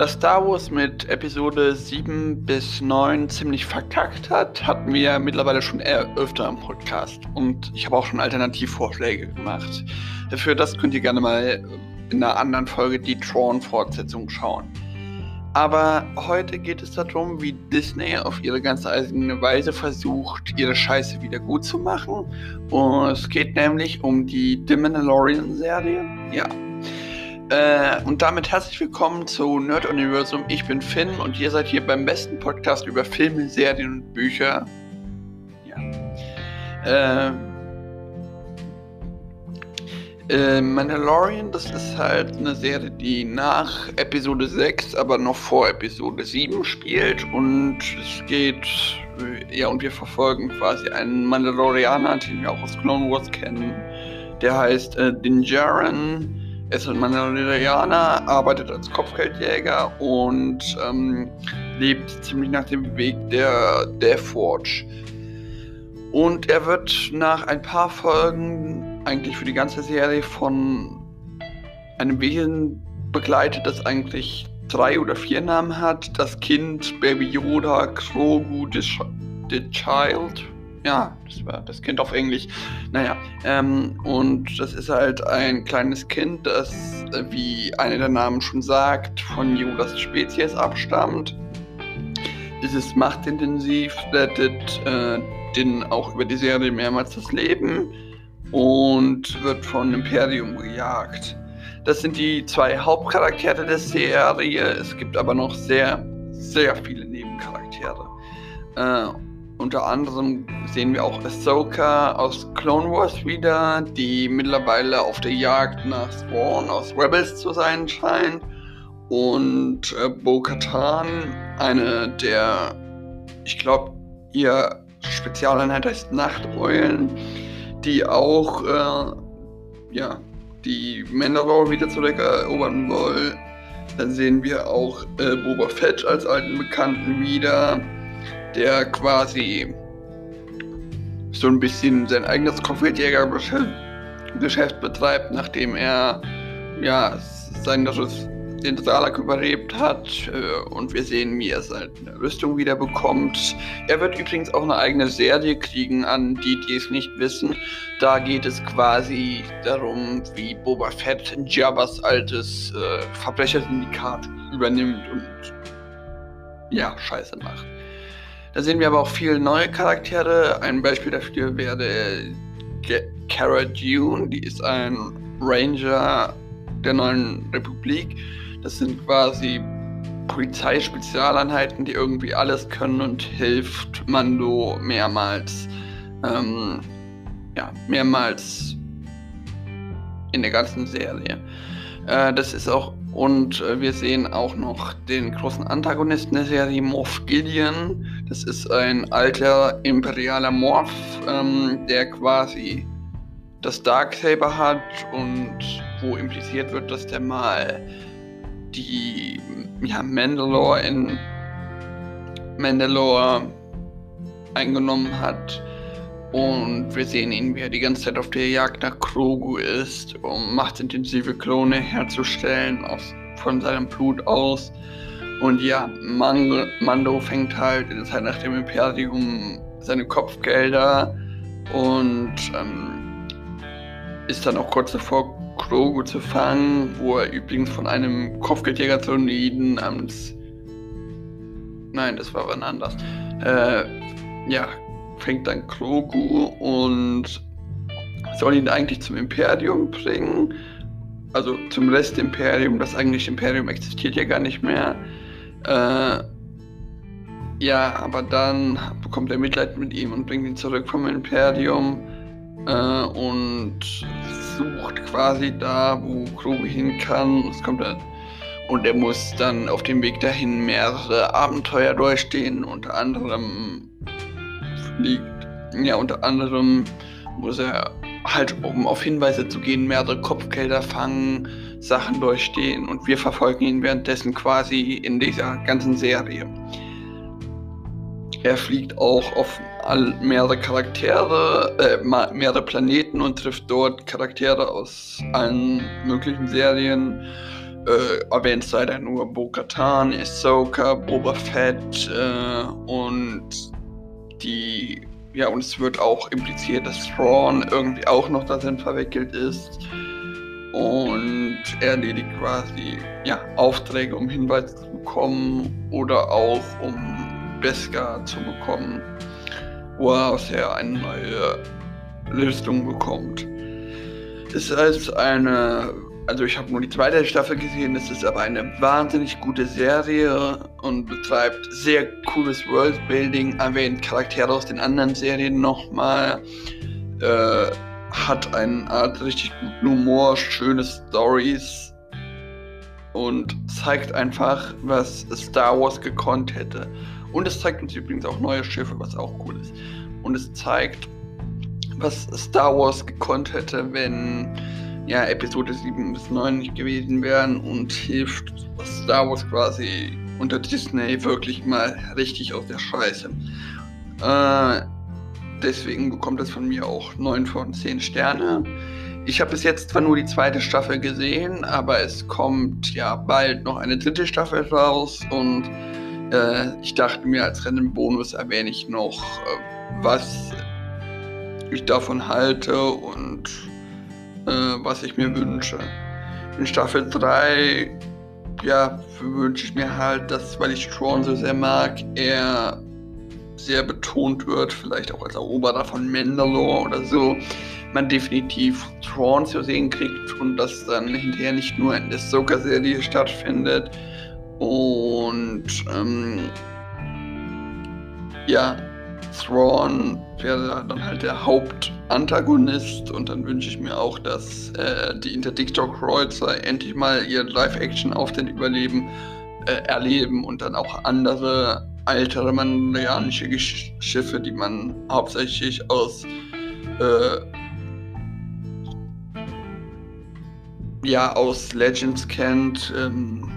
dass Star Wars mit Episode 7 bis 9 ziemlich verkackt hat, hatten wir mittlerweile schon eher öfter im Podcast. Und ich habe auch schon Alternativvorschläge gemacht. Für das könnt ihr gerne mal in einer anderen Folge die Tron-Fortsetzung schauen. Aber heute geht es darum, wie Disney auf ihre ganz eigene Weise versucht, ihre Scheiße wieder gut zu machen. Und es geht nämlich um die The Mandalorian-Serie. Ja. Äh, und damit herzlich willkommen zu Nerd Universum. Ich bin Finn und ihr seid hier beim besten Podcast über Filme, Serien und Bücher. Ja. Äh, äh, Mandalorian, das ist halt eine Serie, die nach Episode 6, aber noch vor Episode 7 spielt und es geht, ja, und wir verfolgen quasi einen Mandalorianer, den wir auch aus Clone Wars kennen. Der heißt äh, Din Djarin. Er ist ein Mandalorianer, arbeitet als Kopfgeldjäger und ähm, lebt ziemlich nach dem Weg der Deathwatch. Und er wird nach ein paar Folgen eigentlich für die ganze Serie von einem Wesen begleitet, das eigentlich drei oder vier Namen hat. Das Kind, Baby Yoda, Grogu, The, the Child. Ja, das war das Kind auf Englisch. Naja, ähm, und das ist halt ein kleines Kind, das, wie einer der Namen schon sagt, von Yodas Spezies abstammt. Es ist machtintensiv, rettet äh, den auch über die Serie mehrmals das Leben und wird von Imperium gejagt. Das sind die zwei Hauptcharaktere der Serie. Es gibt aber noch sehr, sehr viele Nebencharaktere. Äh, unter anderem sehen wir auch Ahsoka aus Clone Wars wieder, die mittlerweile auf der Jagd nach Spawn aus Rebels zu sein scheint. Und äh, Bo-Katan, eine der, ich glaube, ihr Spezialeinheit heißt Nachteulen die auch äh, ja, die Mandalore wieder zurückerobern wollen. Dann sehen wir auch äh, Boba Fett als alten Bekannten wieder, der quasi so ein bisschen sein eigenes Kopfgeldjägergeschäft betreibt, nachdem er ja sein den Salak überlebt hat äh, und wir sehen, wie er seine Rüstung wieder bekommt. Er wird übrigens auch eine eigene Serie kriegen, an die, die es nicht wissen. Da geht es quasi darum, wie Boba Fett Jabbas altes äh, Verbrechersyndikat übernimmt und ja, Scheiße macht. Da sehen wir aber auch viele neue Charaktere. Ein Beispiel dafür wäre Cara Dune, die ist ein Ranger der neuen Republik. Das sind quasi Polizeispezialeinheiten, die irgendwie alles können und hilft Mando mehrmals, ähm, ja, mehrmals in der ganzen Serie. Äh, das ist auch, und äh, wir sehen auch noch den großen Antagonisten der Serie, Morph Gideon. Das ist ein alter imperialer Morph, ähm, der quasi das Darksaber hat und wo impliziert wird, dass der mal die ja, Mandalore in Mandalore eingenommen hat. Und wir sehen ihn, wie er die ganze Zeit auf der Jagd nach Krogu ist, um machtintensive Klone herzustellen aus, von seinem Blut aus. Und ja, Mando, Mando fängt halt in der Zeit nach dem Imperium seine Kopfgelder und ähm, ist dann auch kurz davor, Grogu zu fangen, wo er übrigens von einem Kopfgeldjäger zu Nieden namens. Nein, das war wann anders. Äh, ja, fängt dann Grogu und soll ihn eigentlich zum Imperium bringen. Also zum Rest-Imperium. Das eigentliche Imperium existiert ja gar nicht mehr. Äh, ja, aber dann bekommt er Mitleid mit ihm und bringt ihn zurück vom Imperium. Äh, und sucht quasi da, wo Grogu hin kann. Es kommt dann und er muss dann auf dem Weg dahin mehrere Abenteuer durchstehen. Unter anderem fliegt, ja, unter anderem muss er halt, um auf Hinweise zu gehen, mehrere Kopfgelder fangen, Sachen durchstehen und wir verfolgen ihn währenddessen quasi in dieser ganzen Serie. Er fliegt auch auf mehrere Charaktere, äh, mehrere Planeten und trifft dort Charaktere aus allen möglichen Serien. äh, erwähnt sei da nur Bo-Katan, Ahsoka, Boba Fett äh, und die, ja, und es wird auch impliziert, dass Thrawn irgendwie auch noch darin verwickelt ist. Und er erledigt quasi ja, Aufträge, um Hinweise zu bekommen oder auch um Beskar zu bekommen, woraus er eine neue Lösung bekommt. Es ist eine also ich habe nur die zweite Staffel gesehen, es ist aber eine wahnsinnig gute Serie und betreibt sehr cooles Worldbuilding, erwähnt Charaktere aus den anderen Serien nochmal, äh, hat eine Art richtig guten Humor, schöne Stories und zeigt einfach, was Star Wars gekonnt hätte. Und es zeigt uns übrigens auch neue Schiffe, was auch cool ist. Und es zeigt, was Star Wars gekonnt hätte, wenn ja, Episode 7 bis 9 nicht gewesen wären und hilft Star Wars quasi unter Disney wirklich mal richtig aus der Scheiße. Äh, deswegen bekommt es von mir auch 9 von 10 Sterne. Ich habe bis jetzt zwar nur die zweite Staffel gesehen, aber es kommt ja bald noch eine dritte Staffel raus und äh, ich dachte mir, als Rennenbonus erwähne ich noch, äh, was ich davon halte und äh, was ich mir wünsche. In Staffel 3, ja, wünsche ich mir halt, dass, weil ich Thrawn so sehr mag, er sehr betont wird, vielleicht auch als Eroberer von Mandalore oder so, man definitiv Thrawn zu sehen kriegt und das dann hinterher nicht nur in der Soka-Serie stattfindet. Und ähm, ja, Thrawn wäre dann halt der Hauptantagonist und dann wünsche ich mir auch, dass äh, die Interdictor-Kreuzer endlich mal ihr Live-Action auf den Überleben äh, erleben und dann auch andere ältere mandalorianische Schiffe, die man hauptsächlich aus äh, ja aus Legends kennt ähm,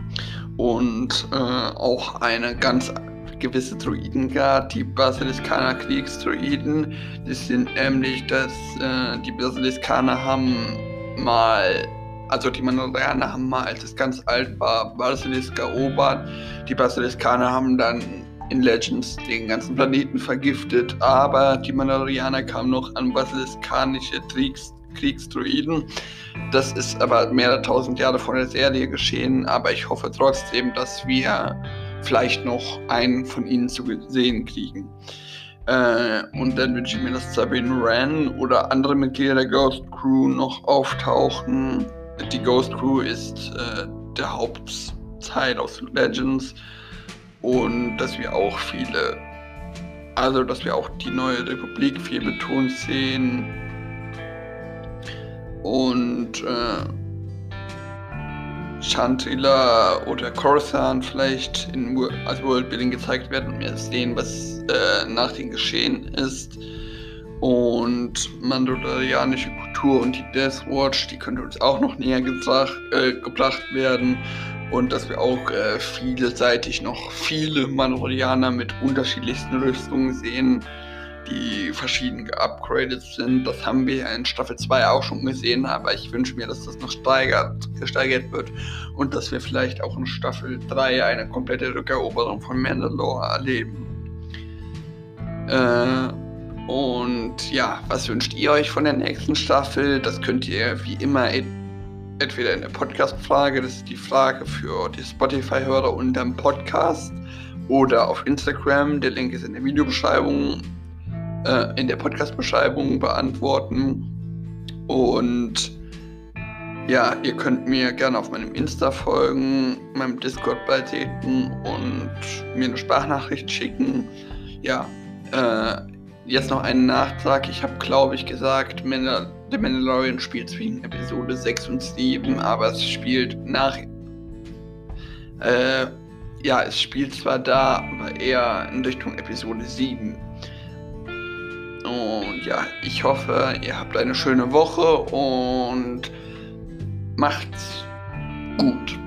und äh, auch eine ganz gewisse Druiden gab, die Basiliskaner Kriegsdruiden. Das sind nämlich, dass äh, die Basiliskaner haben mal, also die Mandalorianer haben mal, als es ganz alt war, Basilisk erobert. Die Basiliskaner haben dann in Legends den ganzen Planeten vergiftet, aber die Mandalorianer kamen noch an basiliskanische Kriegs Kriegsdruiden. Das ist aber mehrere tausend Jahre vor der Serie geschehen, aber ich hoffe trotzdem, dass wir vielleicht noch einen von ihnen zu sehen kriegen. Äh, und dann wünsche ich mir, dass Sabine Wren oder andere Mitglieder der Ghost Crew noch auftauchen. Die Ghost Crew ist äh, der Hauptteil aus Legends und dass wir auch viele, also dass wir auch die neue Republik viel betont sehen und äh, Chantila oder Coruscant vielleicht in, als Worldbuilding gezeigt werden und wir sehen, was äh, nach dem Geschehen ist. Und mandalorianische Kultur und die Death Watch, die könnte uns auch noch näher gesagt, äh, gebracht werden. Und dass wir auch äh, vielseitig noch viele Mandalorianer mit unterschiedlichsten Rüstungen sehen die verschieden geupgradet sind. Das haben wir in Staffel 2 auch schon gesehen, aber ich wünsche mir, dass das noch steigert, gesteigert wird und dass wir vielleicht auch in Staffel 3 eine komplette Rückeroberung von Mandalore erleben. Äh, und ja, was wünscht ihr euch von der nächsten Staffel? Das könnt ihr wie immer entweder in der Podcast-Frage, das ist die Frage für die Spotify-Hörer unterm Podcast, oder auf Instagram, der Link ist in der Videobeschreibung äh, in der Podcast-Beschreibung beantworten. Und ja, ihr könnt mir gerne auf meinem Insta folgen, meinem Discord beitreten und mir eine Sprachnachricht schicken. Ja, äh, jetzt noch einen Nachtrag. Ich habe, glaube ich, gesagt, Mandal The Mandalorian spielt zwischen Episode 6 und 7, aber es spielt nach. Äh, ja, es spielt zwar da, aber eher in Richtung Episode 7. Ja, ich hoffe, ihr habt eine schöne Woche und macht's gut.